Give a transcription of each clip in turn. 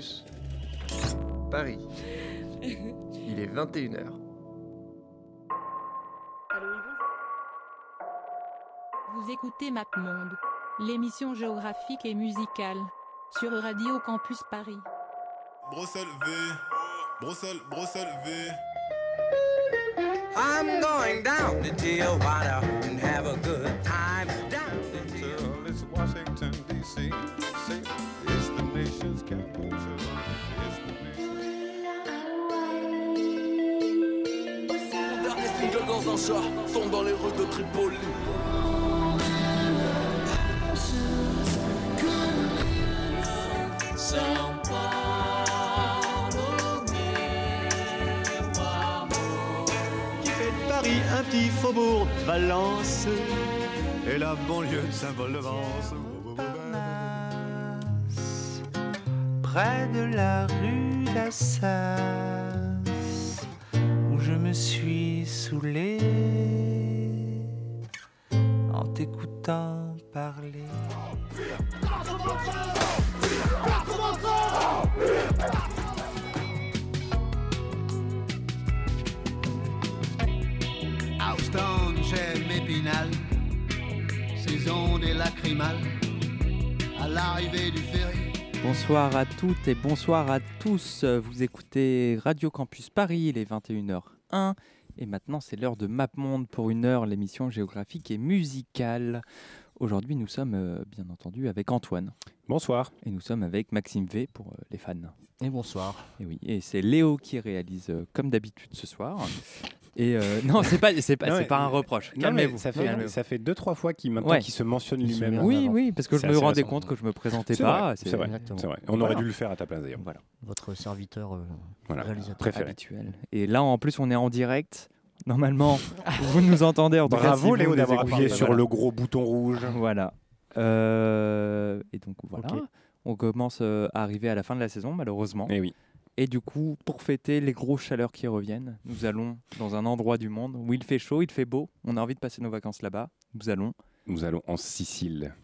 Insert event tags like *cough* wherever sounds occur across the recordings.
Campus Paris. Il est 21h. Vous écoutez MapMonde, l'émission géographique et musicale, sur Radio Campus Paris. Bruxelles V, Bruxelles, Bruxelles V. I'm going down to Tijuana and have a good time. Chat tombe dans les rues de Tripoli. qui fait de Paris un petit faubourg de Valence et la banlieue de Saint-Paul-de-Vence. près de la rue d'Assas, saoulé en t'écoutant parler. Houston, j'aime Épinal, saison des lacrymales, à l'arrivée du ferry. Bonsoir à toutes et bonsoir à tous. Vous écoutez Radio Campus Paris, il est 21h01 et maintenant c'est l'heure de MapMonde pour une heure, l'émission géographique et musicale. Aujourd'hui nous sommes euh, bien entendu avec Antoine Bonsoir. et nous sommes avec Maxime V pour euh, les fans. Et bonsoir. Et oui, et c'est Léo qui réalise euh, comme d'habitude ce soir. Et euh, *laughs* non, c'est pas, c'est pas, Non, c'est pas un reproche. Non, mais Calmez-vous. Ça fait, calmez-vous. ça fait deux, trois fois qu'il maintenant Ouais. qu'il se mentionne lui-même. Oui, oui, parce que C'est je me assez rendais récent. compte que je me présentais C'est pas. vrai, c'est vrai. Exactement. C'est vrai. On Voilà. aurait dû le faire à ta place d'ailleurs. Voilà, Votre serviteur euh, Voilà. réalisateur. Préféré. habituel. Et là, en plus, on est en direct. Normalement, vous nous entendez. En tout cas, Bravo si vous Léo nous d'avoir écoutez. appuyé sur Voilà. le gros bouton rouge. Voilà. Euh, et donc voilà, Ok. on commence euh, à arriver à la fin de la saison malheureusement. Et oui. Et du coup, pour fêter les grosses chaleurs qui reviennent, nous allons dans un endroit du monde où il fait chaud, il fait beau, on a envie de passer nos vacances là-bas. Nous allons. Nous allons en Sicile.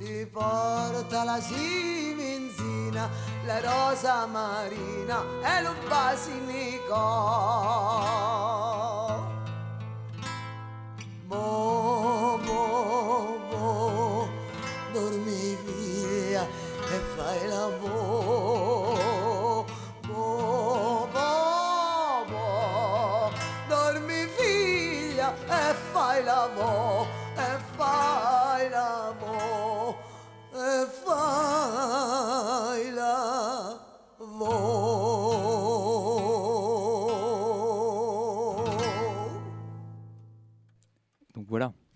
Ti porta la simenzina, la rosa marina e lo basilico. Bo, bo, bo, dormi via e fai lavoro.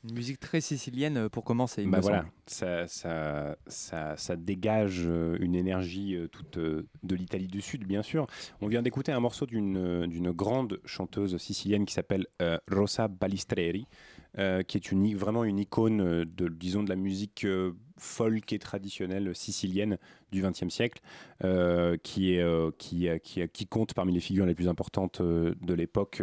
Une musique très sicilienne euh, pour commencer. il Bah me voilà, semble. ça, ça, ça, ça dégage euh, une énergie euh, toute de l'Italie du Sud, bien sûr. On vient d'écouter un morceau d'une d'une grande chanteuse sicilienne qui s'appelle euh, Rosa Balistreri, euh, qui est vraiment une icône euh, de, disons, de la musique euh, folk et traditionnelle sicilienne du XXe siècle, qui, compte parmi les figures les plus importantes de l'époque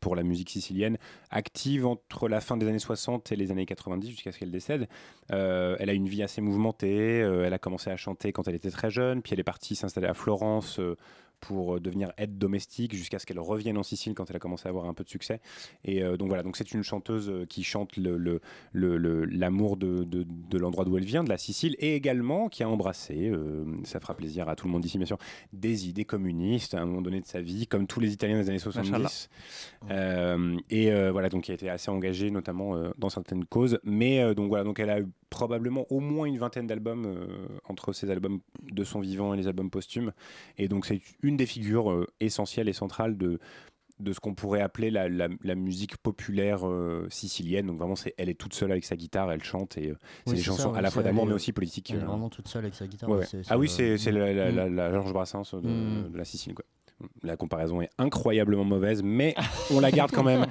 pour la musique sicilienne, active entre la fin des années 60 et les années 90 jusqu'à ce qu'elle décède. Elle a une vie assez mouvementée, elle a commencé à chanter quand elle était très jeune, puis elle est partie s'installer à Florence pour euh, devenir aide domestique jusqu'à ce qu'elle revienne en Sicile quand elle a commencé à avoir un peu de succès. Et euh, donc voilà, donc c'est une chanteuse euh, qui chante le- le- le- le- l'amour de, de- de l'endroit d'où elle vient, de la Sicile, et également qui a embrassé, ça fera plaisir à tout le monde ici bien sûr, des idées communistes à un moment donné de sa vie, comme tous les Italiens des années 70. Euh, et voilà, donc qui a été assez engagée notamment dans certaines causes. Mais donc voilà, donc elle a eu probablement au moins une vingtaine d'albums euh, entre ses albums de son vivant et les albums posthumes. Et donc c'est une des figures euh, essentielles et centrales de de ce qu'on pourrait appeler la, la- la musique populaire euh, sicilienne. Donc vraiment, c'est, elle est toute seule avec sa guitare, elle chante et euh, c'est Oui, des chansons ça, à la fois d'amour mais aussi politiques. Elle est euh. vraiment toute seule avec sa guitare. Ouais, ouais, ouais. c'est- ah oui, c'est, c'est, la, mm. la- la Georges Brassens de, Mm. de la Sicile. Quoi. La comparaison est incroyablement mauvaise, mais on la garde quand même.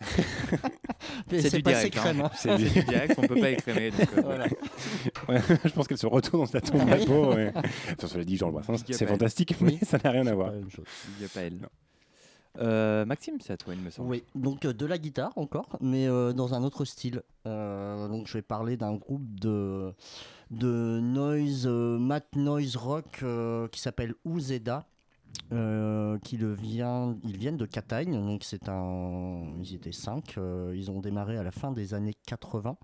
*laughs* Mais C'est c'est du passé direct, hein. hein. C'est du direct, on peut pas écrémer. donc, euh, Voilà. Ouais, *laughs* je pense qu'elle se retourne dans sa tombe la peau. Ouais. Enfin, cela dit, Georges Brassens, c'est à fantastique, mais ça n'a rien à voir. pas. Il y a pas elle. Euh, Maxime, c'est à toi, il me semble. Oui, donc euh, de la guitare encore, mais euh, dans un autre style. Euh, donc je vais parler d'un groupe de, de noise, euh, mat noise rock euh, qui s'appelle Uzeda. Euh, le vient, ils viennent de Catagne, donc c'est un, ils étaient cinq, euh, ils ont démarré à la fin des années 80,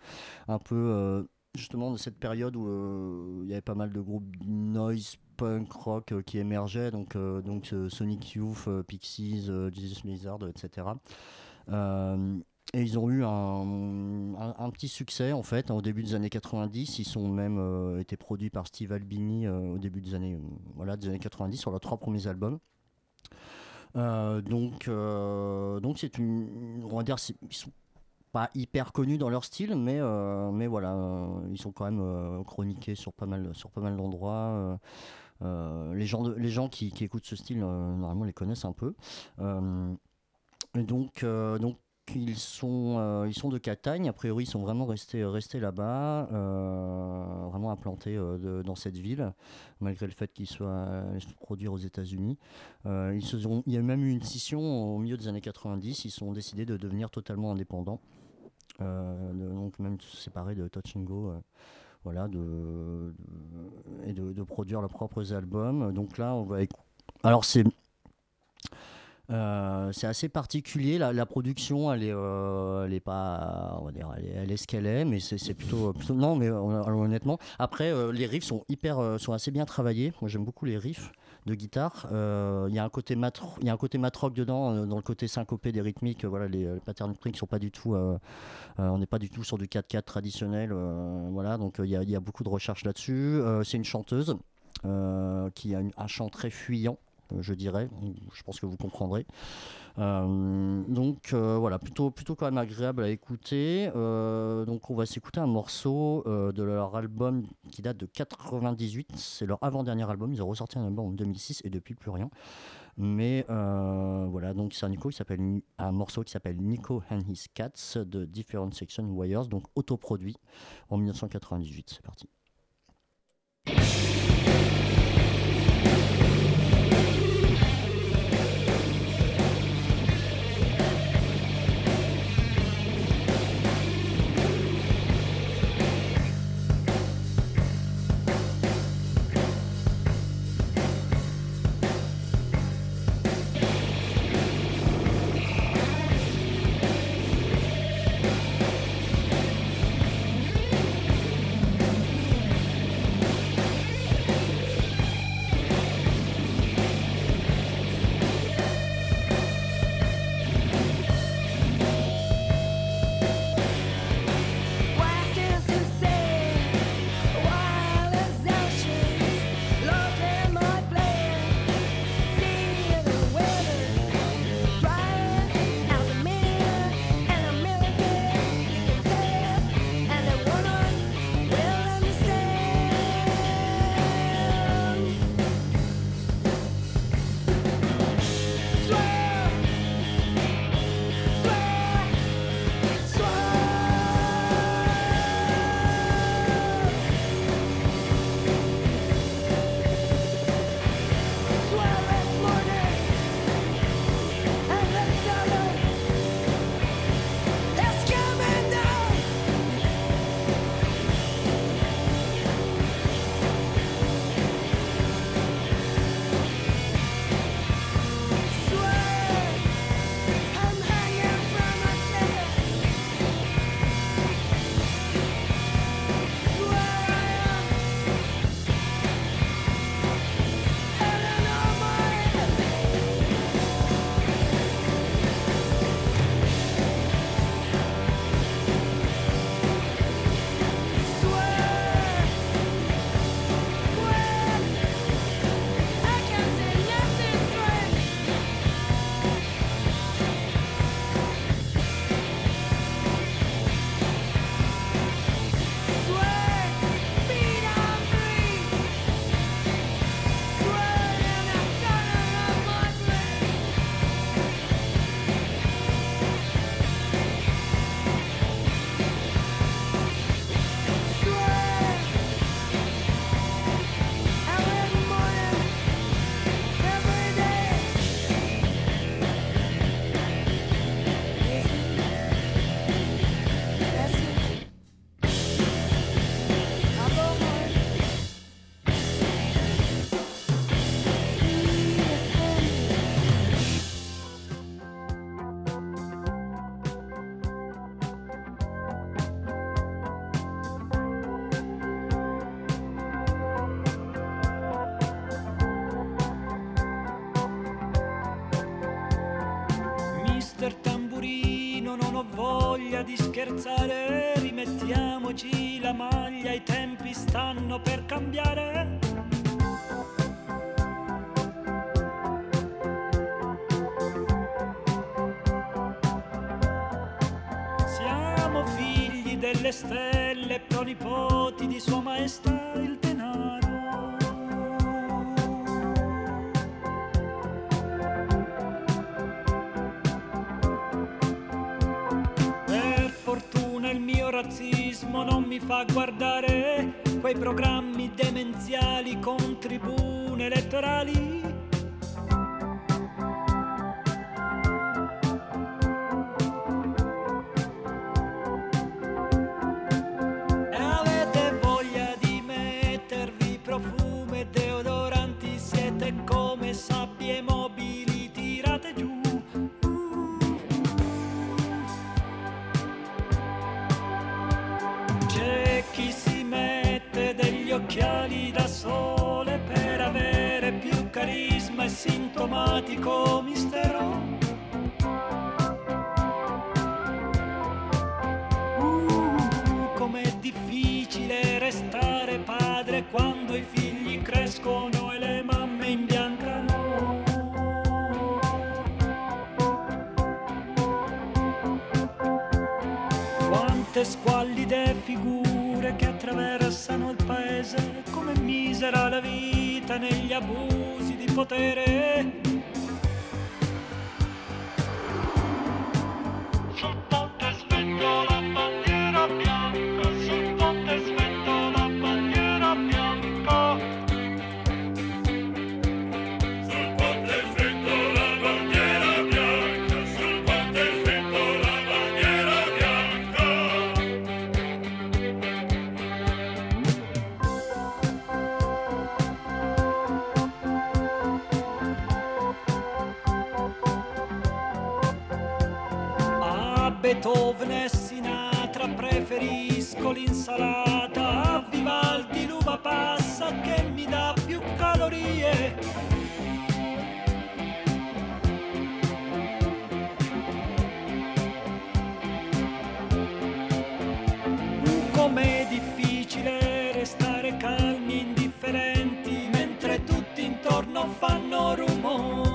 un peu euh, justement de cette période où euh, il y avait pas mal de groupes noise punk rock qui émergeaient, donc, donc Sonic Youth, Pixies, Jesus Lizard, etc. et ils ont eu un, petit succès en fait au début des années 90. Ils sont même euh, été produits par Steve Albini euh, au début des années, euh, voilà, des années 90 sur leurs trois premiers albums. Euh, donc, donc c'est une, on va dire, ils sont pas hyper connus dans leur style, mais, mais voilà, ils sont quand même chroniqués sur pas mal, sur pas mal d'endroits. les gens, de- les gens qui, qui écoutent ce style, normalement, les connaissent un peu. Et donc, donc ils sont, euh, ils sont de Catagne. A priori, ils sont vraiment restés, restés là-bas, euh, vraiment implantés euh, dans cette ville, malgré le fait qu'ils soient allés se produire aux États-Unis. Euh, ils se sont- il y a même eu une scission au milieu des années 90. Ils ont décidé de devenir totalement indépendants, euh, de- donc même se séparer de Touch and Go. euh, voilà, de, et de, de produire leurs propres albums. Donc là, on va. Alors, c'est. Euh, c'est assez particulier. La, production, elle est, euh, elle est pas, on va dire, elle est, ce qu'elle est, mais c'est c'est plutôt, non, mais euh, honnêtement. Après, euh, les riffs sont hyper, euh, sont assez bien travaillés. Moi, j'aime beaucoup les riffs de guitare. Euh, Il y a un côté mat, il y a un côté mat rock dedans, euh, dans le côté syncopé des rythmiques. euh, Voilà, les, les patterns rythmiques sont pas du tout, euh, euh, on n'est pas du tout sur du 4-4 traditionnel. euh, voilà, donc euh, il y, a- beaucoup de recherches là-dessus. Euh, c'est une chanteuse euh, qui a un chant très fuyant euh, je dirais. Je pense que vous comprendrez. Euh, donc euh, voilà, plutôt, plutôt quand même agréable à écouter. Euh, donc on va s'écouter un morceau de leur album qui date de 98. C'est leur avant-dernier album. Ils ont ressorti un album en 2006 et depuis plus rien. Mais voilà, donc c'est un, Nico qui s'appelle un morceau qui s'appelle Nico and His Cats de Different Section Wires, donc autoproduit en 1998. C'est parti. Scherzare, rimettiamoci la maglia, i tempi stanno per cambiare. Siamo figli delle stelle, pronipoti di Sua Maestà il denaro. Razzismo non mi fa guardare quei programmi demenziali con tribune elettorali. Beethoven e Sinatra preferisco l'insalata, a Vivaldi l'uva passa che mi dà più calorie. Com'è difficile restare calmi indifferenti mentre tutti intorno fanno rumore.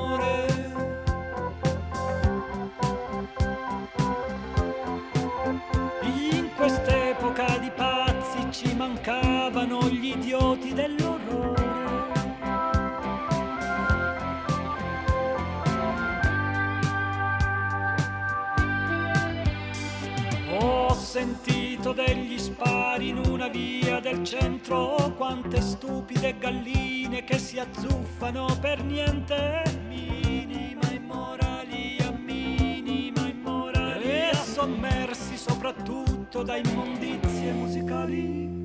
Via del centro, quante stupide galline che si azzuffano per niente. Minima immorali a minima immorali e sommersi soprattutto da immondizie musicali.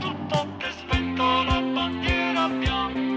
Sul ponte svento la bandiera bianca,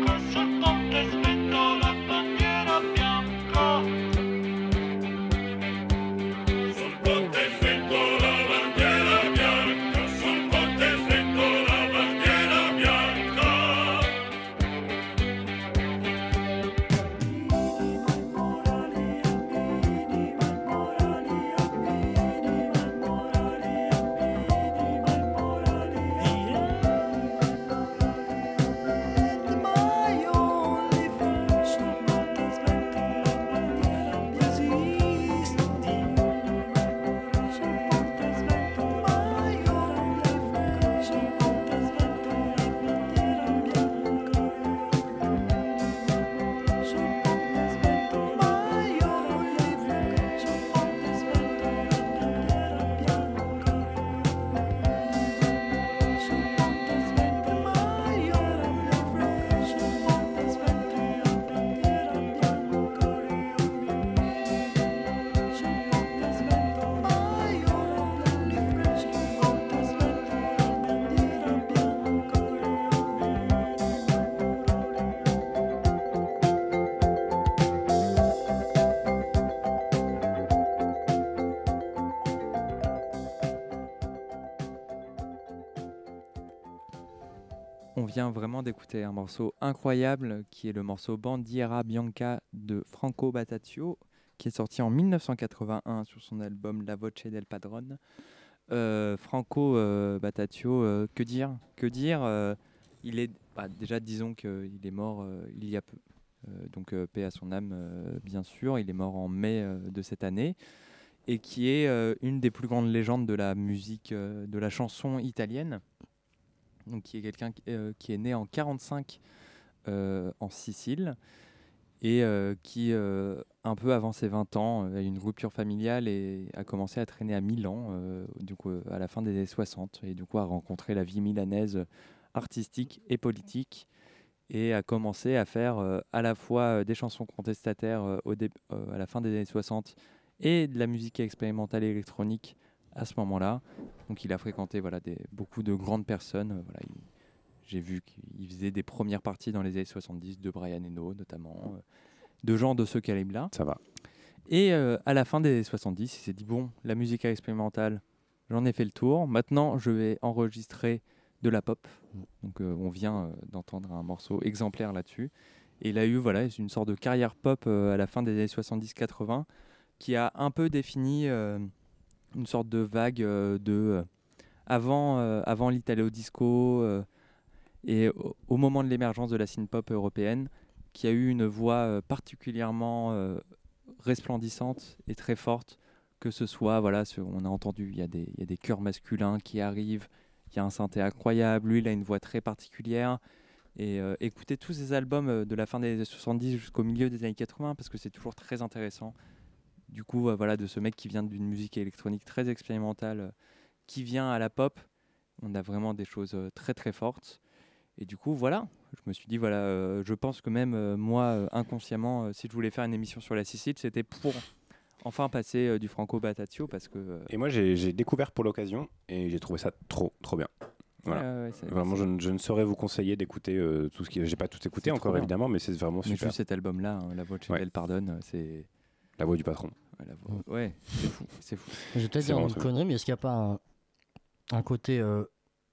vient vraiment d'écouter un morceau incroyable qui est le morceau Bandiera Bianca de Franco Bataccio, qui est sorti en 1981 sur son album La Voce del Padrone. Euh, Franco euh, Bataccio, euh, que dire? Que dire euh, Il est bah, déjà disons qu'il est mort il y a peu. Donc paix à son âme, bien sûr. Il est mort en mai de cette année et qui est une des plus grandes légendes de la musique, de la chanson italienne. Donc qui est quelqu'un qui, euh, est né en 45 euh, en Sicile et euh, qui, un peu avant ses 20 ans, a eu une rupture familiale et a commencé à traîner à Milan, à la fin des années 60, et du coup a rencontré la vie milanaise artistique et politique, et a commencé à faire à la fois des chansons contestataires à la fin des années 60 et de la musique expérimentale électronique à ce moment-là. Donc il a fréquenté voilà, des, beaucoup de grandes personnes. euh, voilà, il- j'ai vu qu'il faisait des premières parties dans les années 70 de Brian Eno notamment, euh, de gens de ce calibre-là. Ça va. Et euh, à la fin des années 70, il s'est dit bon, la musique expérimentale, j'en ai fait le tour. Maintenant, je vais enregistrer de la pop. Donc euh, on vient d'entendre un morceau exemplaire là-dessus. Et il a eu voilà, une sorte de carrière pop à la fin des années 70-80 qui a un peu défini une sorte de vague euh, de euh, avant, euh, avant l'italo disco et au, moment de l'émergence de la synth-pop européenne, qui a eu une voix particulièrement resplendissante et très forte, que ce soit, voilà, ce- on a entendu, il y, a des- il y a des chœurs masculins qui arrivent, il y a un synthé incroyable, lui il a une voix très particulière. Et écoutez tous ces albums de la fin des années 70 jusqu'au milieu des années 80 parce que c'est toujours très intéressant. Du coup, euh, voilà, de ce mec qui vient d'une musique électronique très expérimentale, euh, qui vient à la pop, on a vraiment des choses euh, très très fortes. Et du coup, voilà, je me suis dit, voilà, euh, je pense que même euh, moi, euh, inconsciemment, si je voulais faire une émission sur la Sicile, c'était pour enfin passer du Franco Bataccio parce que. Et moi, j'ai découvert pour l'occasion et j'ai trouvé ça trop, trop bien. Voilà. Ouais, ouais, vraiment, je, ne- je ne saurais vous conseiller d'écouter tout ce qui. J'ai pas tout écouté encore bien. évidemment, mais c'est vraiment Mais super. juste cet album-là, hein, La Voce Ouais. del Pardonne, c'est. La voix du patron. Ouais, la voix- Ouais, c'est fou, c'est fou. Je vais peut-être dire une connerie, mais est-ce qu'il n'y a pas un, un côté euh,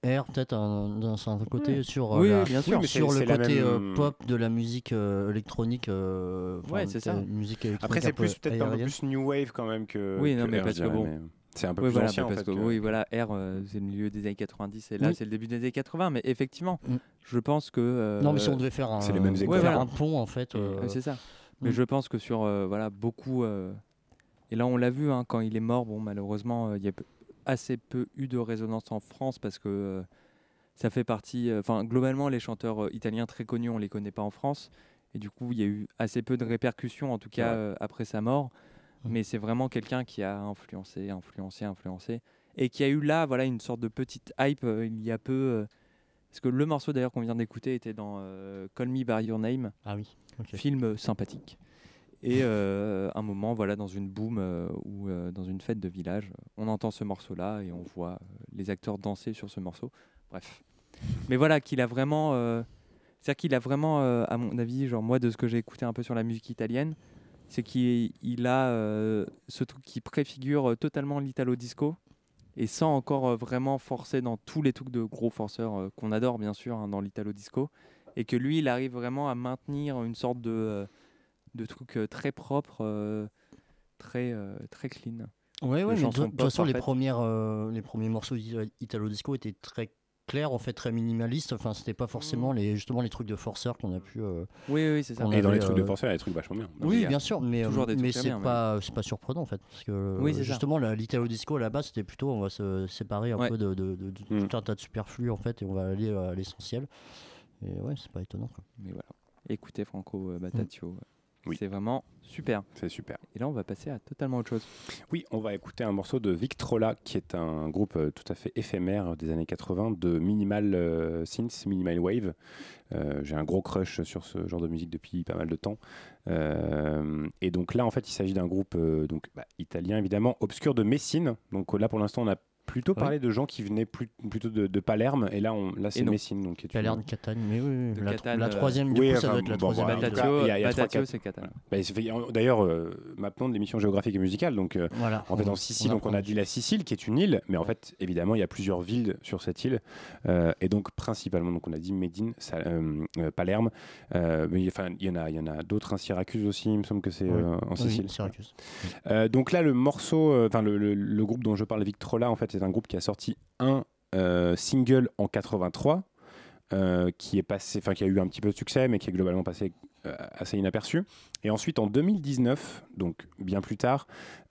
air, peut-être un, un certain côté Ouais. sur, euh, Oui, la- bien sûr. Oui, mais sur le côté euh, même- pop de la musique euh, électronique euh, Ouais, c'est ça. Musique électronique Après, un c'est plus peut-être un peu plus new wave quand même que. Oui, non, que mais R, parce que bon. mais C'est un peu Oui, plus voilà, ancien en parce fait. que que- oui, voilà, R, euh, c'est le milieu des années 90 et là, Oui. c'est le début des années 80. Mais effectivement, Mm. je pense que. euh, Non, mais si on devait faire un, les mêmes voilà. un pont, en fait. euh, c'est ça. Mais Mm. je pense que sur euh, voilà beaucoup euh, et là on l'a vu hein, quand il est mort bon malheureusement euh, il y a assez peu eu de résonance en France parce que ça fait partie enfin globalement les chanteurs italiens très connus on les connaît pas en France et du coup il y a eu assez peu de répercussions en tout cas après sa mort Mm. mais c'est vraiment quelqu'un qui a influencé influencé influencé et qui a eu là voilà une sorte de petite hype il y a peu parce que le morceau d'ailleurs qu'on vient d'écouter était dans euh, Call Me by Your Name Ah oui, film euh, sympathique. Et euh, un moment, voilà, dans une boom euh, ou dans une fête de village, on entend ce morceau-là et on voit les acteurs danser sur ce morceau. Bref. Mais voilà, qu'il a vraiment. C'est-à-dire qu'il a vraiment, à mon avis, genre moi, de ce que j'ai écouté un peu sur la musique italienne, c'est qu'il il a ce truc qui préfigure totalement l'italo disco et sans encore euh, vraiment forcer dans tous les trucs de gros forceurs euh, qu'on adore, bien sûr, hein, dans l'italo disco et que lui, il arrive vraiment à maintenir une sorte de, euh, de truc très propre, très, très clean. Ouais, ouais, de toute façon, les, premières, les premiers morceaux d'Ita- Italo Disco étaient très clairs, en fait, très minimalistes. Enfin, c'était pas forcément Mm. les, justement les trucs de forceurs qu'on a pu. euh, Oui, oui, c'est ça. Et dans les trucs de euh, forceur, il y a des trucs vachement bien. Oui, a bien sûr, mais, euh, toujours des trucs mais c'est bien, mais- pas, c'est pas surprenant en fait. Parce que Oui, justement, la- l'Italo Disco à la base, c'était plutôt on va se séparer un Ouais. peu de, de, de- de Mm. tout un tas de superflus en fait et on va aller à l'essentiel. Et ouais, c'est pas étonnant. Quoi. Mais voilà. Écoutez Franco euh, Bataccio. Mm. Oui. C'est vraiment super. C'est super. Et là, on va passer à totalement autre chose. Oui, on va écouter un morceau de Victrola, qui est un groupe euh, tout à fait éphémère des années 80 de minimal euh, synth, minimal wave. Euh, J'ai un gros crush sur ce genre de musique depuis pas mal de temps. Euh, et donc là, en fait, il s'agit d'un groupe euh, donc bah, italien évidemment, obscur de Messine. Donc euh, là, pour l'instant, on a plutôt Oui. parlé de gens qui venaient plus- plutôt de, de Palerme, et là, on, là c'est. Messine. Donc, qui est une- Palerme, Catane, mais oui, oui, la, Catane, la euh, troisième, du Oui, coup, ça enfin, doit être la bon, troisième. Batatio, c'est Catane. Bah, D'ailleurs, euh, maintenant, l'émission géographique et musicale. Donc, euh, Voilà, en fait, on- en Sicile, on donc on a dit la Sicile, qui est une île, mais en fait, évidemment, il y a plusieurs villes sur cette île, euh, et donc principalement, donc on a dit Médine, euh, euh, Palerme, euh, mais enfin, il y en a, il y en a d'autres, hein, Syracuse aussi, il me semble que c'est Oui. euh, en Oui, Sicile. Syracuse. Euh, donc là, le morceau, euh, enfin le, le- le groupe dont je parle, Victrola, en fait, c'est un groupe qui a sorti un euh, single en 83, euh, qui est passé, enfin qui a eu un petit peu de succès, mais qui est globalement passé euh, assez inaperçu. Et ensuite, en 2019, donc bien plus tard,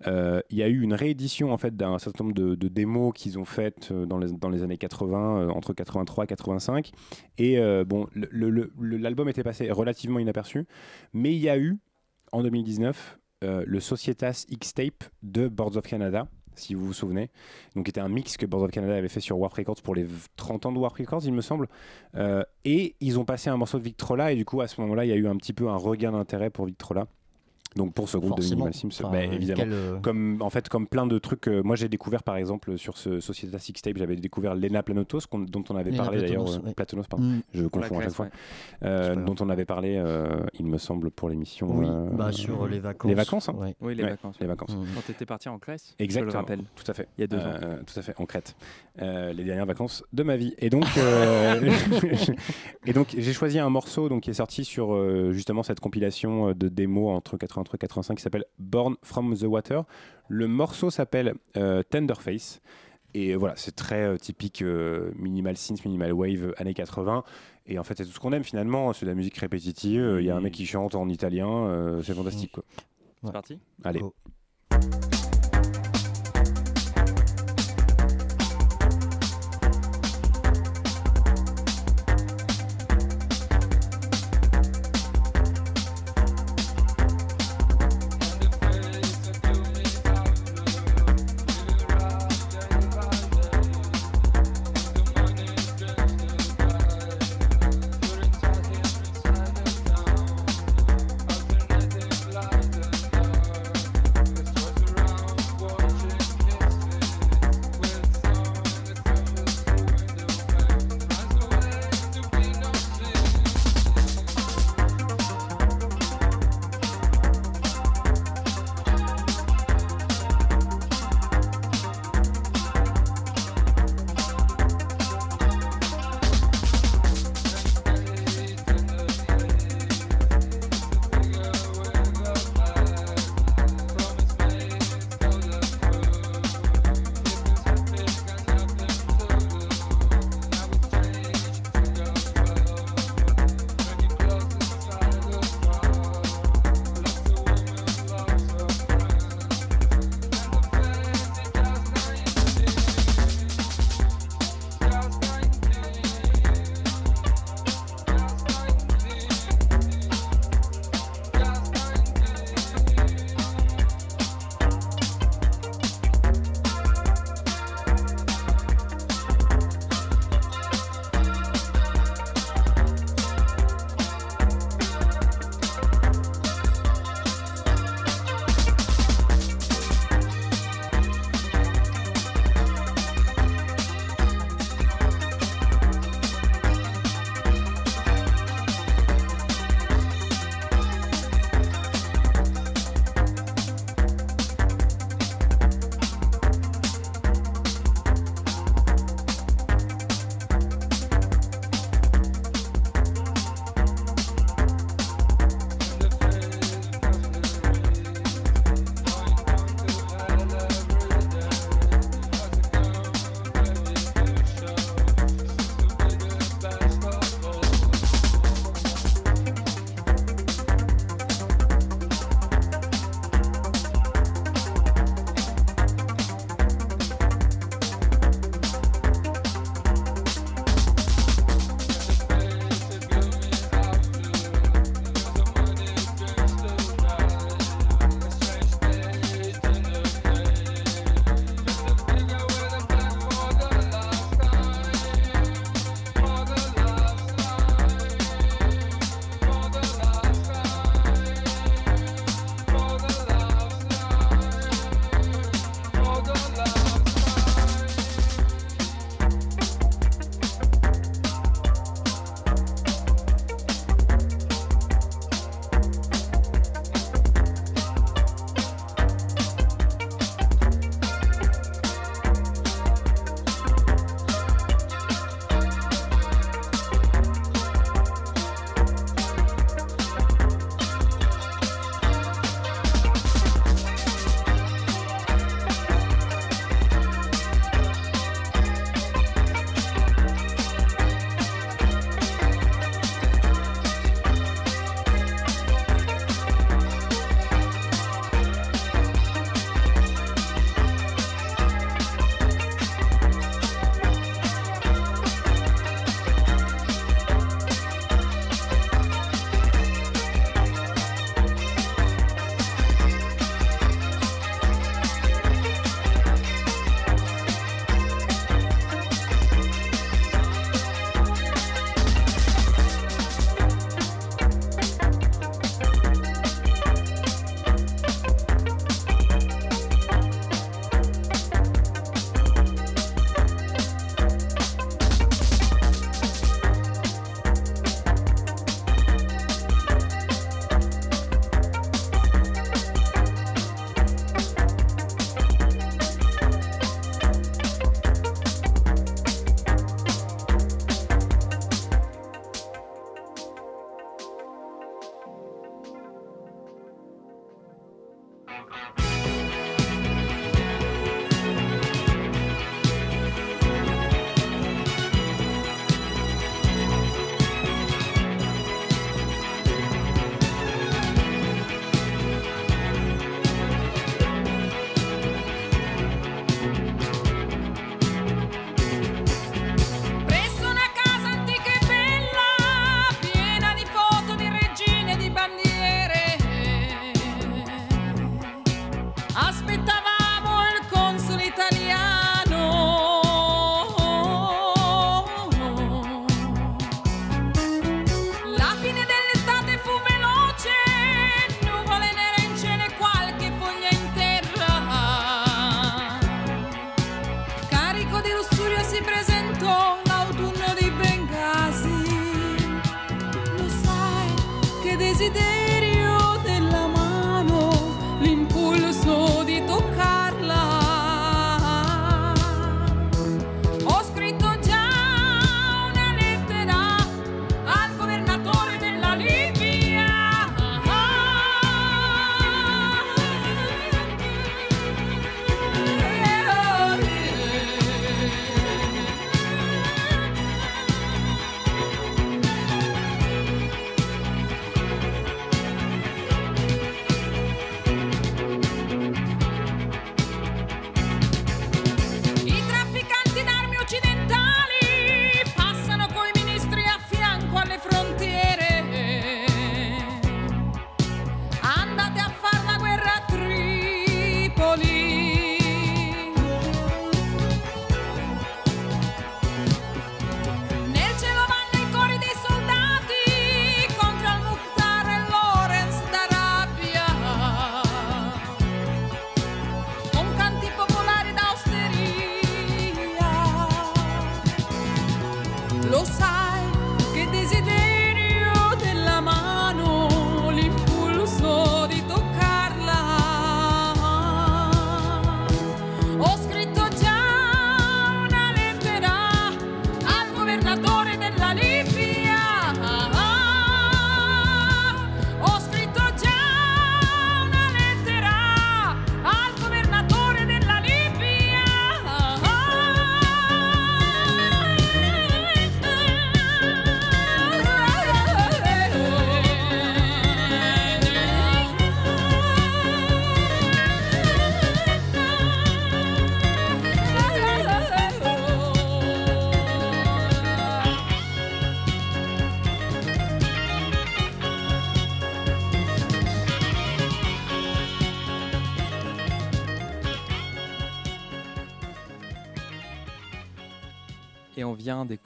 il y a eu une réédition en fait d'un certain nombre de, démos qu'ils ont faites dans les, années 80, euh, entre 83 et 85. Et bon, l'album était passé relativement inaperçu, mais il y a eu en 2019 euh, le Societas X-Tape de Boards of Canada, si vous vous souvenez. Donc, c'était un mix que Boards of Canada avait fait sur Warp Records pour les v- 30 ans de Warp Records, il me semble. Euh, et ils ont passé un morceau de Victrola, et du coup, à ce moment-là, il y a eu un petit peu un regain d'intérêt pour Victrola. Donc pour ce groupe Forcément. de Minimal Sims, Enfin, bah, euh, évidemment. quel, euh, Comme en fait comme plein de trucs. euh, moi j'ai découvert par exemple sur ce Societas Sixtape, j'avais découvert Lena Planotos dont on avait Lena parlé d'ailleurs. Platonos, euh, ouais. Platonos, pardon. Mm. Je confonds à chaque fois. ouais. Euh, dont on avait parlé, euh, il me semble, pour l'émission. Oui, euh, bah, sur les vacances. Les vacances, hein. Ouais. Oui, les Ouais, vacances. Les vacances. Mm. Quand tu étais parti en Grèce, Exactement. je le rappelle. Tout à fait. Il y a deux ans. Euh, tout à fait, en Crète. Euh, les dernières vacances de ma vie. Et donc, euh, *laughs* *laughs* et donc j'ai choisi un morceau donc, qui est sorti sur euh, justement cette compilation euh, de démos entre 83 et 85 qui s'appelle Born from the Water. Le morceau s'appelle euh, Tenderface. Et voilà, c'est très euh, typique euh, minimal synth, minimal wave, années 80. Et en fait, c'est tout ce qu'on aime finalement. C'est de la musique répétitive. euh, Il y a un mec qui chante en italien. euh, c'est fantastique. Quoi. C'est parti? Allez. Go.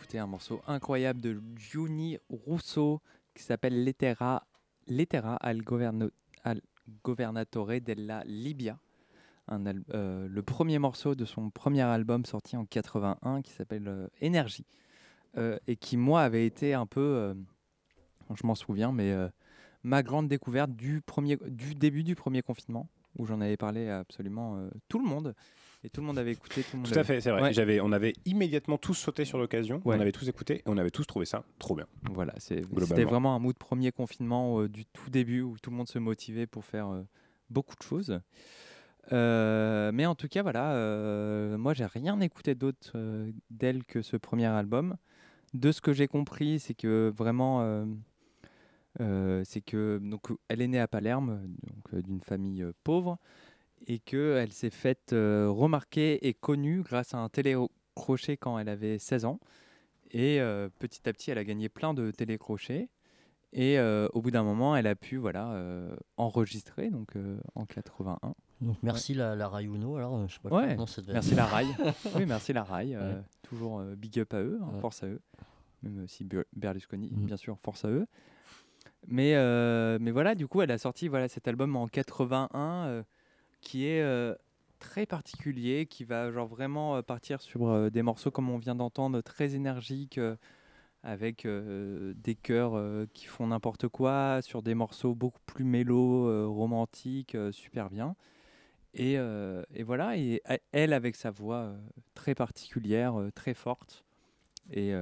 Vient d'écouter un morceau incroyable de Giuni Russo qui s'appelle Lettera, al, Governatore della Libia. Euh, le premier morceau de son premier album sorti en 81 qui s'appelle euh, Énergie. Euh, et qui, moi, avait été un peu, je m'en souviens, mais ma grande découverte du, premier, du début du premier confinement, où j'en avais parlé à absolument tout le monde. Et tout le monde avait écouté. Tout, le monde Tout à avait- fait, c'est vrai. Ouais. J'avais, on avait immédiatement tous sauté sur l'occasion, Ouais. on avait tous écouté et on avait tous trouvé ça trop bien. Voilà, c'était vraiment un mood premier confinement euh, du tout début où tout le monde se motivait pour faire euh, beaucoup de choses. Euh, mais en tout cas, voilà, moi j'ai rien écouté d'autre d'elle que ce premier album. De ce que j'ai compris, c'est que vraiment, c'est que donc elle est née à Palerme, donc d'une famille pauvre, et que elle s'est faite euh, remarquer et connue grâce à un télécrochet quand elle avait 16 ans. Et euh, petit à petit, elle a gagné plein de télécrochets. Et euh, au bout d'un moment, elle a pu voilà, enregistrer donc, en 81. Donc merci la, la Rai Uno, alors je sais pas Ouais, comment ça devait merci être. la rail. *laughs* oui, merci la Ouais. Toujours big up à eux, hein, Ouais. force à eux. Même si Ber- Berlusconi, Mhm. bien sûr, force à eux. Mais, mais voilà, du coup, elle a sorti voilà, cet album en 81 euh, qui est euh, très particulier, qui va genre vraiment euh, partir sur euh, des morceaux comme on vient d'entendre, très énergiques, avec des chœurs qui font n'importe quoi, sur des morceaux beaucoup plus mélos, euh, romantiques, super bien. Et, et voilà, et elle avec sa voix très particulière, très forte. Et,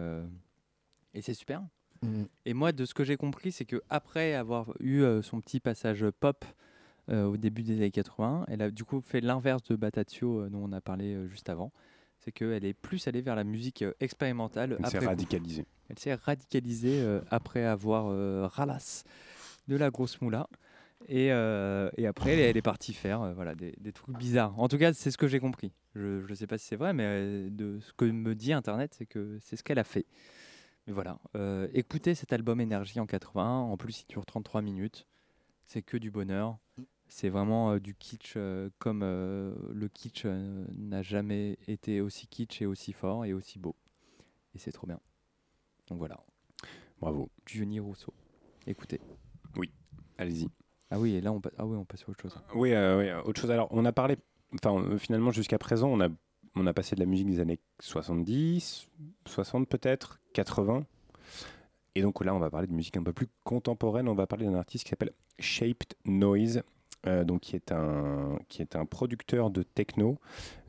et c'est super. Mhm. Et moi, de ce que j'ai compris, c'est que après avoir eu euh, son petit passage pop au début des années 80. Elle a du coup fait l'inverse de Batatio euh, dont on a parlé euh, juste avant. C'est qu'elle est plus allée vers la musique euh, expérimentale. Elle s'est radicalisée. Elle s'est radicalisée euh, après avoir euh, ralasse de la grosse moula. Et, euh, et après, elle, est- elle est partie faire euh, voilà, des, des trucs bizarres. En tout cas, c'est ce que j'ai compris. Je ne sais pas si c'est vrai, mais euh, de ce que me dit Internet, c'est que c'est ce qu'elle a fait. Mais voilà, euh, écoutez cet album Énergie en 81. En plus, il dure 33 minutes. C'est que du bonheur. C'est vraiment euh, du kitsch euh, comme euh, le kitsch n'a jamais été aussi kitsch et aussi fort et aussi beau. Et c'est trop bien. Donc voilà. Bravo. Gianni Rousseau. Écoutez. Oui, allez-y. Ah oui, et là on, pa- ah oui, on passe à autre chose. Oui, euh, oui, euh, autre chose. Alors, on a parlé, enfin, finalement, jusqu'à présent, on a, on a passé de la musique des années 70, 60 peut-être, 80. Et donc là, on va parler de musique un peu plus contemporaine. On va parler d'un artiste qui s'appelle Shaped Noise. Euh, donc qui est un producteur de techno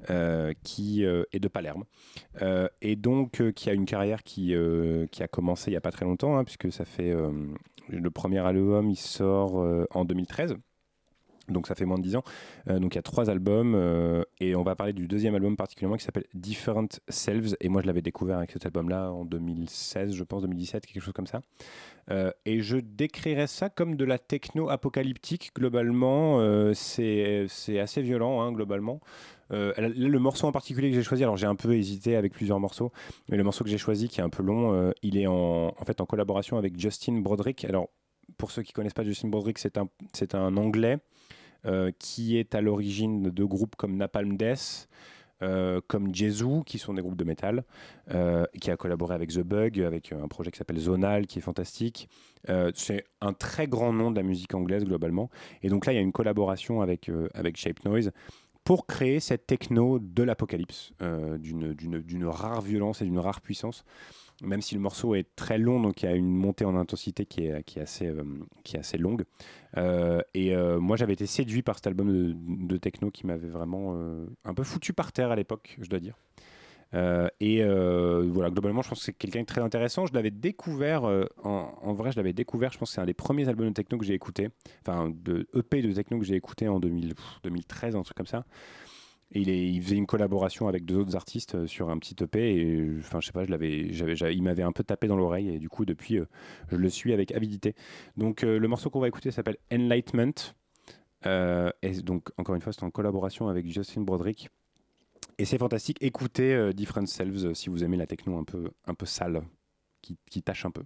euh, qui euh, est de Palerme. Et donc qui a une carrière qui a commencé il y a pas très longtemps hein, puisque ça fait le premier album il sort en 2013 donc ça fait moins de 10 ans. Euh, donc il y a trois albums euh, et on va parler du deuxième album particulièrement qui s'appelle Different Selves et moi je l'avais découvert avec cet album-là en 2016 je pense 2017 quelque chose comme ça. Euh, et je décrirais ça comme de la techno apocalyptique globalement. c'est assez violent hein, globalement. Le morceau en particulier que j'ai choisi, alors j'ai un peu hésité avec plusieurs morceaux, mais le morceau que j'ai choisi qui est un peu long, il est en, en fait en collaboration avec Justin Broderick. Alors pour ceux qui connaissent pas Justin Broderick, c'est un, c'est un anglais qui est à l'origine de groupes comme Napalm Death, euh, comme Jesu, qui sont des groupes de métal, euh, qui a collaboré avec The Bug, avec euh, un projet qui s'appelle Zonal, qui est fantastique. Euh, c'est un très grand nom de la musique anglaise globalement. Et donc là, il y a une collaboration avec, euh, avec Shape Noise pour créer cette techno de l'apocalypse, euh, d'une rare violence et d'une rare puissance. Même si le morceau est très long, donc il y a une montée en intensité qui est, euh, assez longue. Euh, et euh, moi, j'avais été séduit par cet album de, techno qui m'avait vraiment un peu foutu par terre à l'époque, je dois dire. Et voilà, globalement, je pense que c'est quelqu'un de très intéressant. Je l'avais découvert, en, vrai, je l'avais découvert, je pense que c'est un des premiers albums de techno que j'ai écouté, enfin, de EP de techno que j'ai écouté en 2000, pff, 2013, un truc comme ça. Il, faisait une collaboration avec deux autres artistes euh, sur un petit EP et enfin je sais pas, je l'avais, il m'avait un peu tapé dans l'oreille et du coup depuis euh, je le suis avec avidité. Donc euh, le morceau qu'on va écouter s'appelle Enlightenment et donc encore une fois c'est en collaboration avec Justin Broderick et c'est fantastique. Écoutez Different Selves si vous aimez la techno un peu un peu sale qui, qui tâche un peu.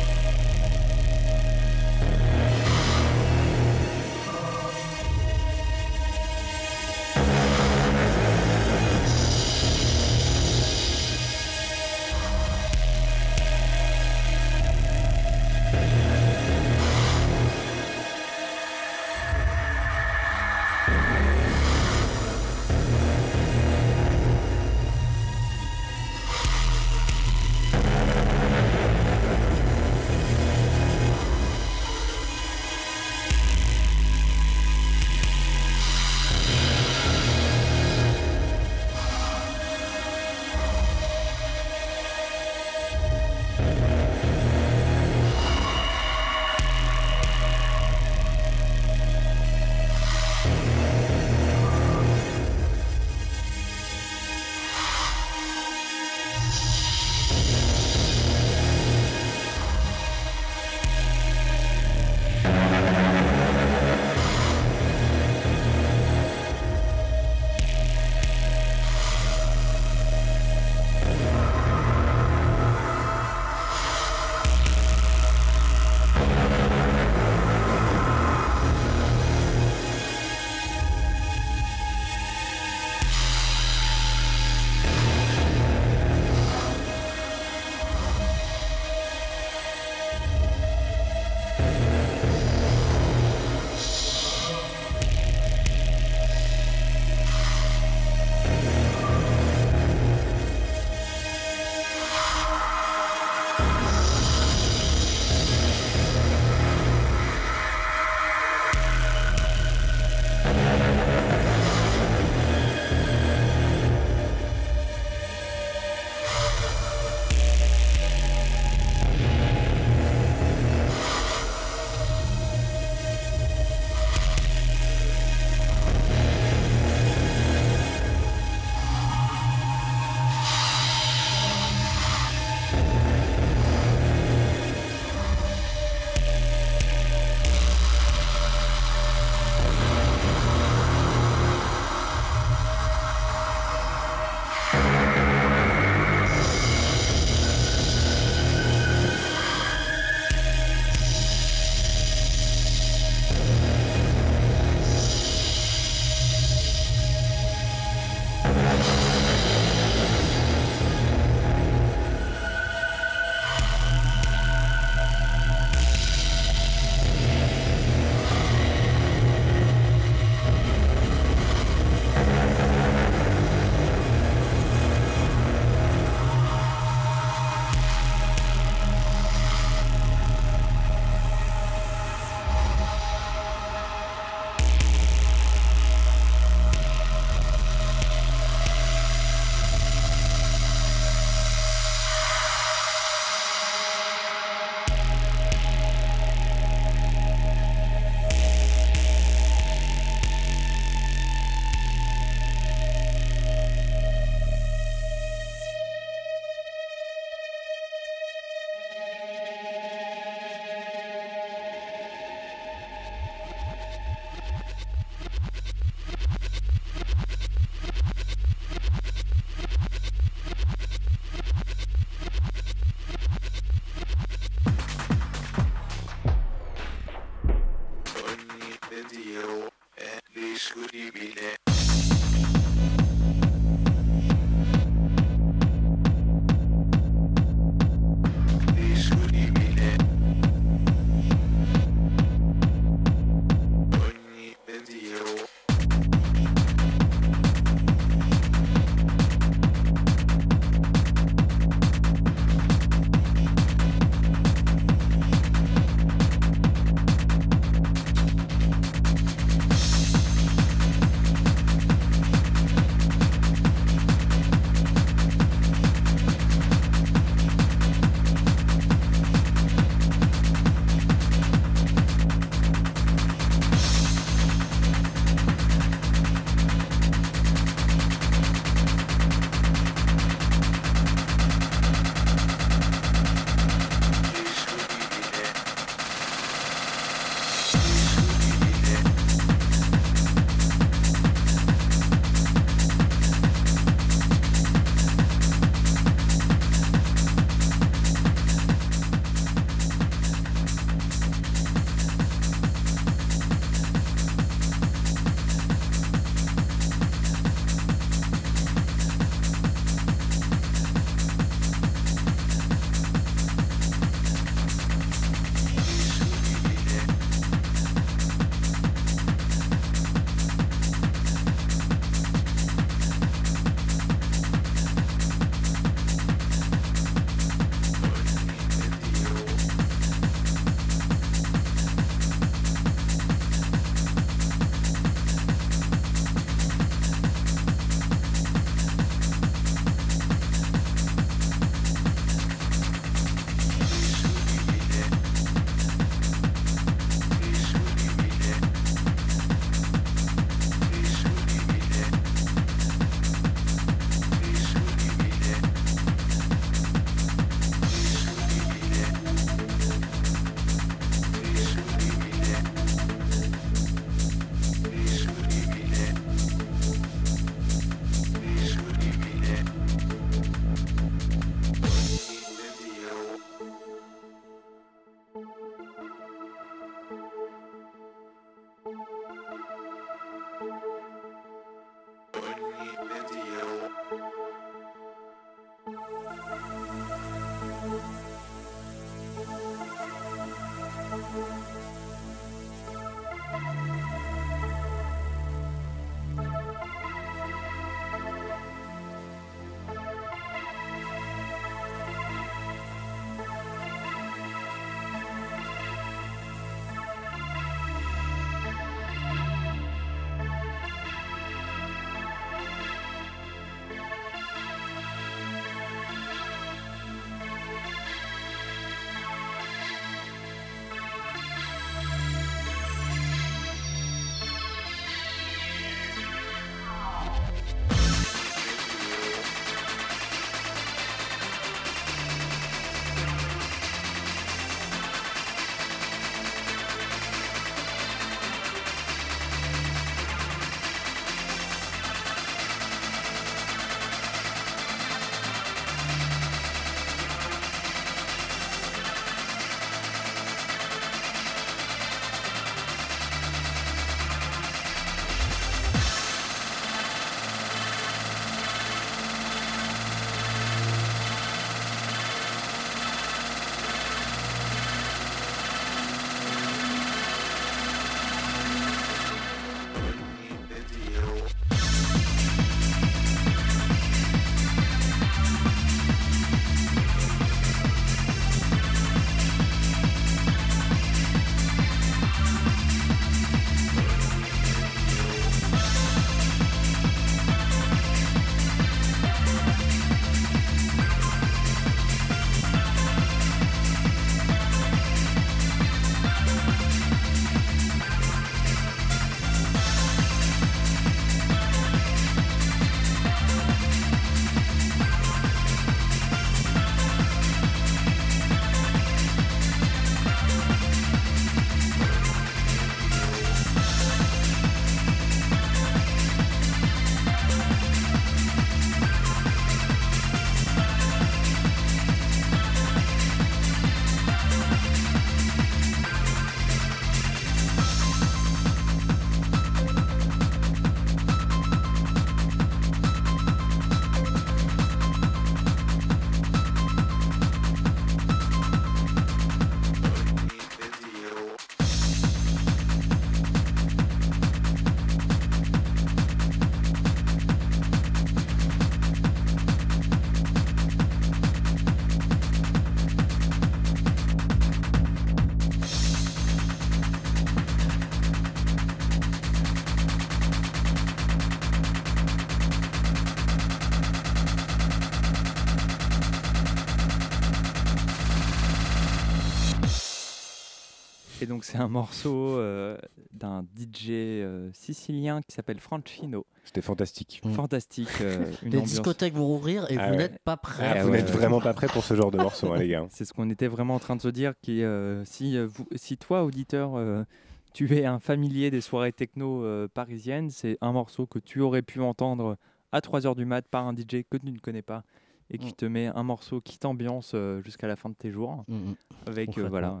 Donc c'est un morceau euh, d'un DJ euh, sicilien qui s'appelle Francino. C'était fantastique. Fantastique. euh, *laughs* une Les ambiance- discothèques vont rouvrir et Ah vous ouais. n'êtes pas prêts. Ah, vous n'êtes vraiment pas prêts pour ce genre de morceau, hein, les gars. C'est ce qu'on était vraiment en train de se dire. Qui, euh, si, vous- si toi, auditeur, euh, tu es un familier des soirées techno euh, parisiennes, c'est un morceau que tu aurais pu entendre à 3h du mat par un DJ que tu ne connais pas et qui Mm. te met un morceau qui t'ambiance euh, jusqu'à la fin de tes jours. Mhm. Avec euh, voilà,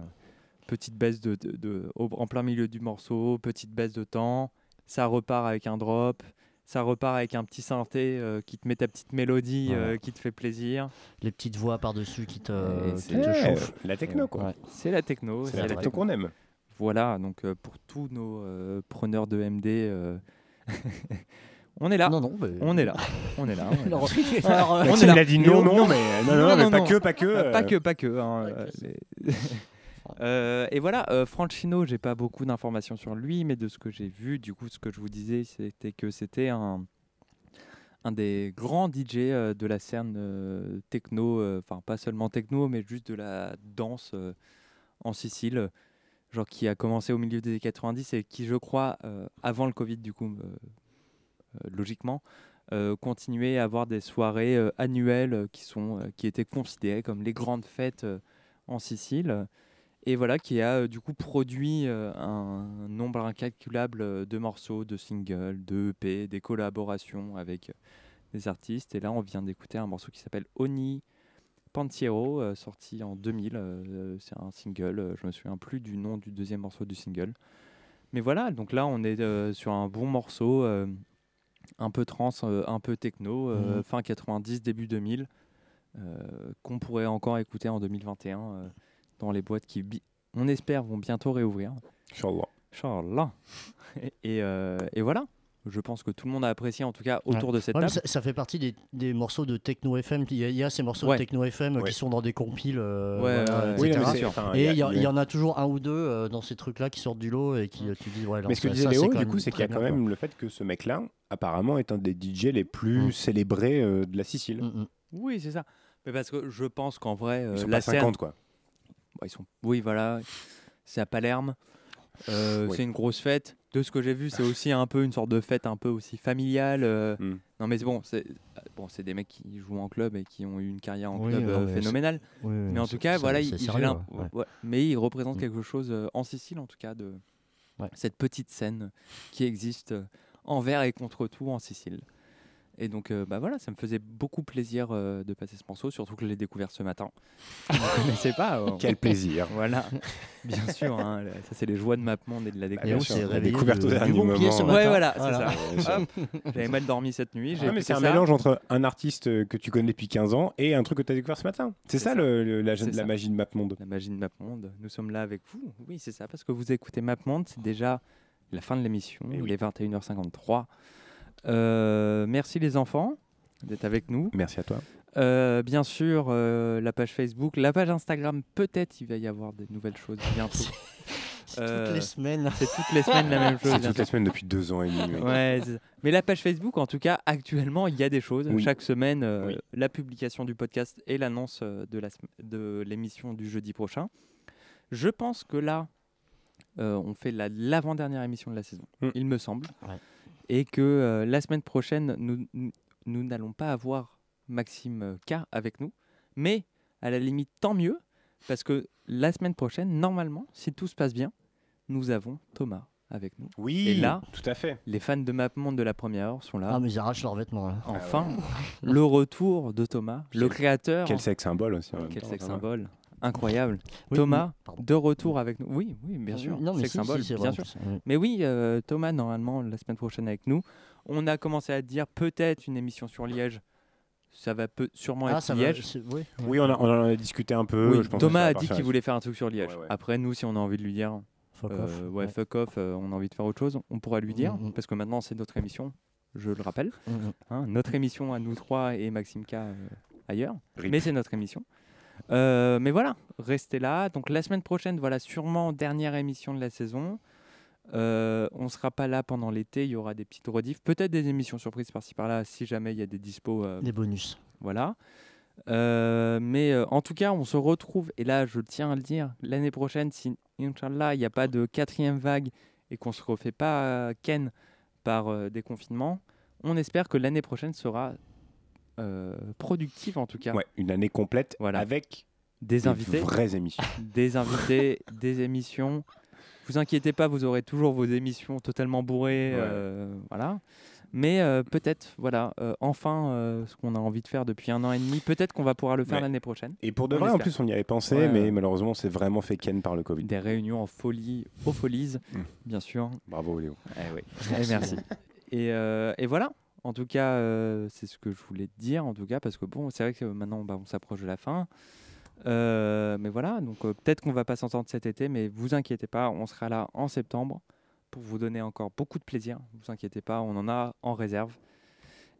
petite baisse de, de- de- au- en plein milieu du morceau, petite baisse de temps, ça repart avec un drop. Ça repart avec un petit synthé euh, qui te met ta petite mélodie Voilà. euh, qui te fait plaisir. Les petites voix par-dessus qui te, qui te chauffent. la techno, quoi. Ouais. C'est la techno. C'est la techno qu'on aime. Voilà, donc euh, pour tous nos euh, preneurs de MD, euh, *laughs* on est là. Non, non, mais- On est là. *laughs* On est là. on est là. Alors- alors, On est Maxime, là. il a dit non, on- non, mais- non, non, mais pas que, pas que, Euh, Pas que, pas que. hein, euh, les- *laughs* Euh, et voilà, euh, Francino, j'ai pas beaucoup d'informations sur lui, mais de ce que j'ai vu, du coup, ce que je vous disais, c'était que c'était un, des grands DJ euh, de la scène euh, techno, enfin pas seulement techno, mais juste de la danse en Sicile, genre qui a commencé au milieu des années 90 et qui, je crois, avant le Covid, du coup, logiquement, euh, continuait à avoir des soirées annuelles qui, sont, qui étaient considérées comme les grandes fêtes en Sicile. Et voilà, qui a euh, du coup produit euh, un nombre incalculable euh, de morceaux, de singles, de EP, des collaborations avec des artistes. Et là, on vient d'écouter un morceau qui s'appelle Oni Pantiero, sorti en 2000. euh, c'est un single, je me souviens plus du nom du deuxième morceau du single. Mais voilà, donc là, on est sur un bon morceau, un peu trans, un peu techno, Mhm. fin 90, début 2000, euh, qu'on pourrait encore écouter en 2021 euh, dans les boîtes qui, on espère, vont bientôt réouvrir. Inch'Allah. Inch'Allah. Et, et, euh, et voilà. Je pense que tout le monde a apprécié, en tout cas, autour Ouais. de cette Ouais, table. ça, ça fait partie des, des morceaux de techno FM. Il y a, il y a ces morceaux Ouais. de techno FM Ouais. qui sont dans des compiles, euh. Oui, enfin, et il y a- il y, a- il y ouais. en a toujours un ou deux euh, dans ces trucs-là qui sortent du lot et qui tu dis ouais. alors Mais ce que disait Léo, du coup, c'est qu'il y a quand même le fait que ce mec-là, apparemment, est un des DJ les plus célébrés euh, de la Sicile. Oui, c'est ça. Mais parce que je pense qu'en vrai, euh, Ils sont la pas 50, scène- quoi. Bah, ils sont... Oui, voilà. C'est à Palerme. Euh, Oui. C'est une grosse fête. De ce que j'ai vu, c'est aussi un peu une sorte de fête un peu aussi familiale. euh. Hmm. Non, mais c'est bon, c'est bon, c'est des mecs qui jouent en club et qui ont eu une carrière en Oui, club euh, phénoménale. c'est- oui, oui, mais en tout cas, voilà, il- il- j'ai sérieux, l'imp- ouais. ouais, mais il représente Mm. quelque chose euh, en Sicile, en tout cas, de cette petite scène qui existe euh, envers et contre tout en Sicile. Et donc, euh, bah voilà, ça me faisait beaucoup plaisir euh, de passer ce morceau, surtout que je l'ai découvert ce matin. Je ne *laughs* connaissais pas. euh, Quel plaisir. *laughs* Voilà, bien sûr. hein, ça, c'est les joies de MapMonde et de la bien découverte. sûr, la découverte au dernier moment. Ouais, voilà, c'est Voilà. Ça. Hop, J'avais mal dormi cette nuit. j'ai Ah, mais écouté c'est un ça. mélange entre un artiste euh, que tu connais depuis 15 ans et un truc que tu as découvert ce matin. C'est ça, le- le- la, C'est la ça. magie de MapMonde. La magie de MapMonde. Nous sommes là avec vous. Oui, c'est ça, parce que vous écoutez MapMonde, c'est déjà la fin de l'émission. Eh Il est 21h53. Euh, merci les enfants d'être avec nous. Merci à toi. Euh, bien sûr, euh, la page Facebook, la page Instagram, peut-être il va y avoir des nouvelles choses bientôt. *laughs* toutes les semaines. C'est toutes les semaines la même chose. C'est toutes les semaines depuis deux ans et demi. Ouais, mais la page Facebook, en tout cas, actuellement, il y a des choses. Oui. Chaque semaine, euh, Oui. la publication du podcast et l'annonce de la l'émission du jeudi prochain. Je pense que là, euh, on fait la- l'avant-dernière émission de la saison, Mm. il me semble. Ouais. Et que euh, la semaine prochaine, nous n'allons pas avoir Maxime euh, K avec nous. Mais à la limite, tant mieux. Parce que la semaine prochaine, normalement, si tout se passe bien, nous avons Thomas avec nous. Oui, Et là, tout à fait. les fans de MapMonde de la première heure sont là. Ah mais ils arrachent leurs vêtements. là. Enfin, le retour de Thomas, le créateur. Quel sexe symbole aussi. en même Quel temps, sexe symbole. Incroyable. Oui, Thomas, oui, de retour avec nous. Oui, oui, bien sûr. non, mais sexe si, symbole, si, c'est bien sûr. oui. Mais oui, euh, Thomas, normalement, la semaine prochaine avec nous. On a commencé à dire peut-être une émission sur Liège. Ça va peu, sûrement Ah, être ça va, Liège. c'est- oui, Oui, on, a- on en a discuté un peu. Oui, je pense que Thomas a dit qu'il voulait faire un truc sur Liège. Ouais, ouais. Après, nous, si on a envie de lui dire, Fuck euh, off, ouais, ouais. fuck off, euh, on a envie de faire autre chose, on pourra lui dire, Mhm. parce que maintenant c'est notre émission, je le rappelle. Mhm. Hein, notre émission à nous trois et Maxime K euh, ailleurs, Rip. mais c'est notre émission. Euh, mais voilà, restez là. Donc la semaine prochaine, voilà, sûrement dernière émission de la saison. Euh, on sera pas là pendant l'été, il y aura des petites rediffs, peut-être des émissions surprises par-ci par-là si jamais il y a des dispos. euh, Des bonus. voilà. Mais en tout cas, on se retrouve, et là je tiens à le dire, l'année prochaine, si Inch'Allah, il n'y a pas de quatrième vague et qu'on ne se refait pas ken par des confinements, on espère que l'année prochaine sera productive en tout cas. Ouais, une année complète Voilà. avec Des des invités. vraies émissions. *laughs* Des invités, des émissions. Vous inquiétez pas, vous aurez toujours vos émissions totalement bourrées. Ouais. euh, voilà. Mais euh, peut-être, voilà, euh, enfin, euh, ce qu'on a envie de faire depuis un an et demi, peut-être qu'on va pouvoir le faire Ouais. l'année prochaine. Et pour de vrai, en plus, on y avait pensé, Ouais, mais malheureusement, c'est vraiment fait ken par le Covid. Des réunions en folie, aux folies, Mm. bien sûr. Bravo, Léo. Eh oui. Merci. Eh, merci. *laughs* Et, euh, et voilà. En tout cas, c'est ce que je voulais te dire. En tout cas, parce que bon, c'est vrai que maintenant, bah, on s'approche de la fin. Mais voilà, donc peut-être qu'on va pas s'entendre cet été, mais vous inquiétez pas, on sera là en septembre pour vous donner encore beaucoup de plaisir. Vous inquiétez pas, on en a en réserve.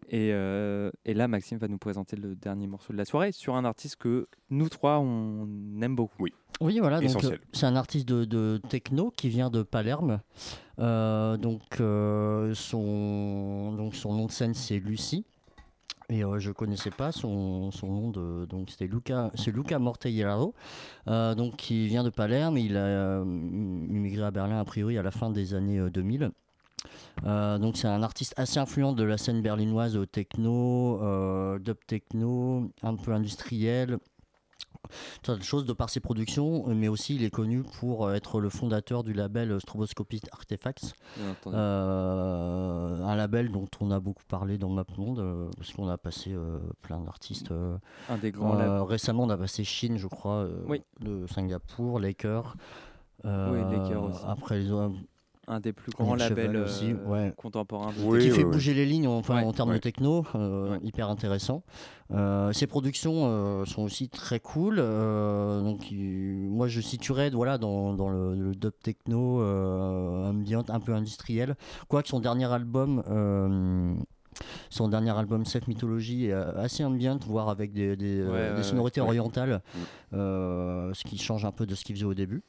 Et, euh, et là, Maxime va nous présenter le dernier morceau de la soirée sur un artiste que nous trois on aime beaucoup. Oui. Oui, voilà, euh, c'est un artiste de, de techno qui vient de Palerme. Euh, donc, euh, son, donc son nom de scène c'est Lucie. Et euh, je connaissais pas son, son nom de donc c'était Luca c'est Luca Mortellaro euh, donc qui vient de Palerme il a euh, immigré à Berlin a priori à la fin des années euh, 2000 Euh, donc c'est un artiste assez influent de la scène berlinoise euh, techno euh, dub techno un peu industriel tas de choses de par ses productions, mais aussi il est connu pour euh, être le fondateur du label Bien entendu. euh, un label dont on a beaucoup parlé dans MapMonde, euh, parce qu'on a passé euh, plein d'artistes. Un des grands labels. récemment, on a passé Chine, je crois, Oui. de Singapour, Laker. Oui, Laker aussi. Après, les autres- Un des plus grands labels aussi, euh, ouais. contemporains. Oui, qui fait bouger les lignes enfin, Ouais. en termes Ouais. de techno, euh, hyper intéressant. Euh, ses productions euh, sont aussi très cool. euh, donc, moi, je situerais voilà, dans, dans le, le dub techno euh, ambient, un peu industriel. Quoique son dernier album. euh, son dernier album Self Mythology est assez ambient, voire avec des, des, euh, Ouais, des ouais, sonorités ouais. orientales, euh, ce qui change un peu de ce qu'il faisait au début.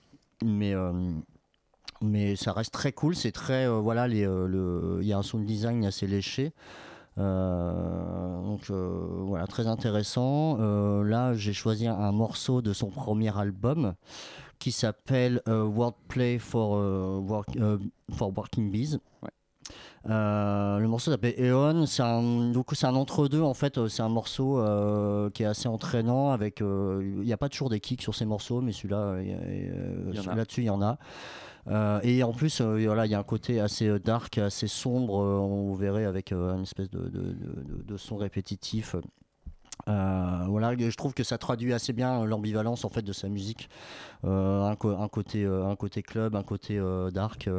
Mais euh, mais ça reste très cool. C'est très euh, voilà, euh, le, il y a un sound design assez léché. Euh, donc euh, voilà, très intéressant. Euh, là, j'ai choisi un morceau de son premier album qui s'appelle Wordplay for, work- for Working Bees. Ouais. Le morceau s'appelle Eon, c'est un, c'est un entre-deux en fait, c'est un morceau qui est assez entraînant avec, il n'y a pas toujours des kicks sur ces morceaux, mais celui-là, celui- là-dessus il y en a. Euh, et en plus, euh, voilà, il y a un côté assez euh, dark, assez sombre, on verrait avec une espèce de son répétitif. Euh, voilà, je trouve que ça traduit assez bien l'ambivalence en fait de sa musique, Euh, un, côté euh, un côté club, un côté euh, dark,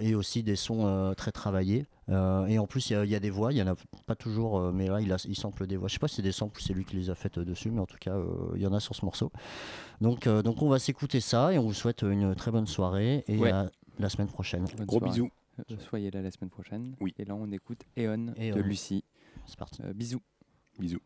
et aussi des sons euh, très travaillés. Euh, et en plus, il y a- il y, a des voix, il y en a pas toujours, euh, mais là, il, a, il sample des voix. Je sais pas si c'est des samples, ou c'est lui qui les a faites euh, dessus, mais en tout cas, euh, il y en a sur ce morceau. Donc, euh, donc on va s'écouter ça et on vous souhaite une très bonne soirée et Ouais. à la semaine prochaine. Bonne Gros soirée. bisous. Soyez là la semaine prochaine. Oui. Et là, on écoute Eon de Eon. Lucie. C'est parti. Euh, bisous. Bisous.